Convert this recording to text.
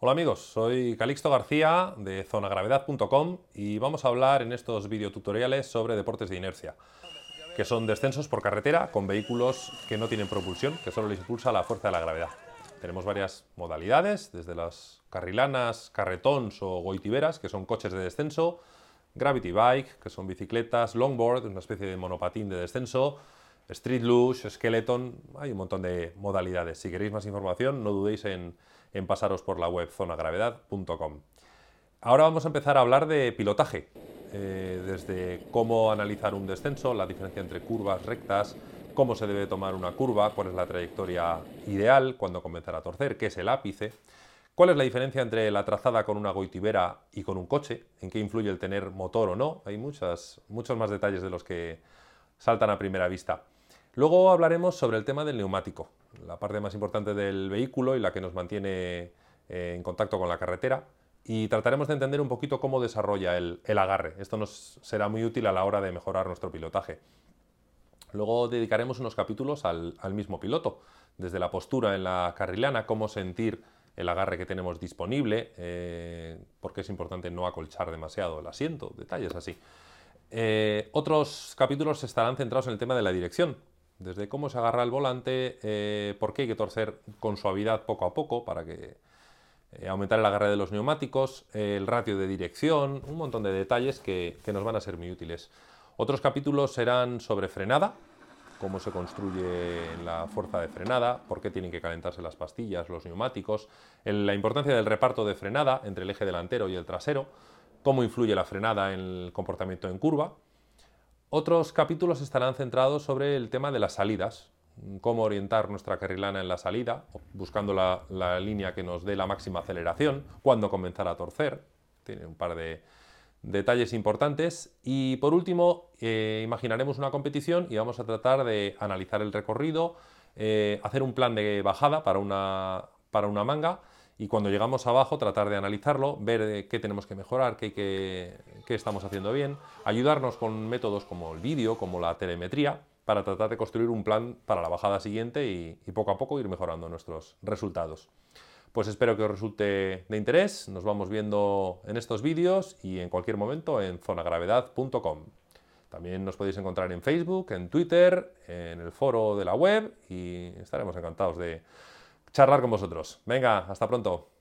Hola amigos, soy Calixto García de zonagravedad.com y vamos a hablar en estos videotutoriales sobre deportes de inercia, que son descensos por carretera con vehículos que no tienen propulsión, que solo les impulsa la fuerza de la gravedad. Tenemos varias modalidades, desde las carrilanas, carretons o goitiberas, que son coches de descenso, gravity bike, que son bicicletas, longboard, una especie de monopatín de descenso, street luge, skeleton, hay un montón de modalidades. Si queréis más información, no dudéis en en pasaros por la web zonagravedad.com. Ahora vamos a empezar a hablar de pilotaje, eh, desde cómo analizar un descenso, la diferencia entre curvas rectas, cómo se debe tomar una curva, cuál es la trayectoria ideal, cuándo comenzar a torcer, qué es el ápice, cuál es la diferencia entre la trazada con una goitibera y con un coche, en qué influye el tener motor o no, hay muchas, muchos más detalles de los que saltan a primera vista. Luego hablaremos sobre el tema del neumático, la parte más importante del vehículo y la que nos mantiene eh, en contacto con la carretera. Y trataremos de entender un poquito cómo desarrolla el, agarre. Esto nos será muy útil a la hora de mejorar nuestro pilotaje. Luego dedicaremos unos capítulos al, mismo piloto, desde la postura en la carrilana, cómo sentir el agarre que tenemos disponible, eh, porque es importante no acolchar demasiado el asiento, detalles así. Eh, otros capítulos estarán centrados en el tema de la dirección, desde cómo se agarra el volante, eh, por qué hay que torcer con suavidad poco a poco para que eh, aumentar el agarre de los neumáticos, el ratio de dirección, un montón de detalles que, nos van a ser muy útiles. Otros capítulos serán sobre frenada, cómo se construye la fuerza de frenada, por qué tienen que calentarse las pastillas, los neumáticos, la importancia del reparto de frenada entre el eje delantero y el trasero, cómo influye la frenada en el comportamiento en curva, otros capítulos estarán centrados sobre el tema de las salidas, cómo orientar nuestra carrilana en la salida, buscando la, línea que nos dé la máxima aceleración, cuándo comenzar a torcer, tiene un par de detalles importantes. Y por último, eh, imaginaremos una competición y vamos a tratar de analizar el recorrido, eh, hacer un plan de bajada para una, para una manga y cuando llegamos abajo tratar de analizarlo, ver eh, qué tenemos que mejorar, qué, qué, estamos haciendo bien, ayudarnos con métodos como el vídeo, como la telemetría, para tratar de construir un plan para la bajada siguiente y, y poco a poco ir mejorando nuestros resultados. Pues espero que os resulte de interés, nos vamos viendo en estos vídeos y en cualquier momento en zonagravedad.com. También nos podéis encontrar en Facebook, en Twitter, en el foro de la web y estaremos encantados de charlar con vosotros. Venga, hasta pronto.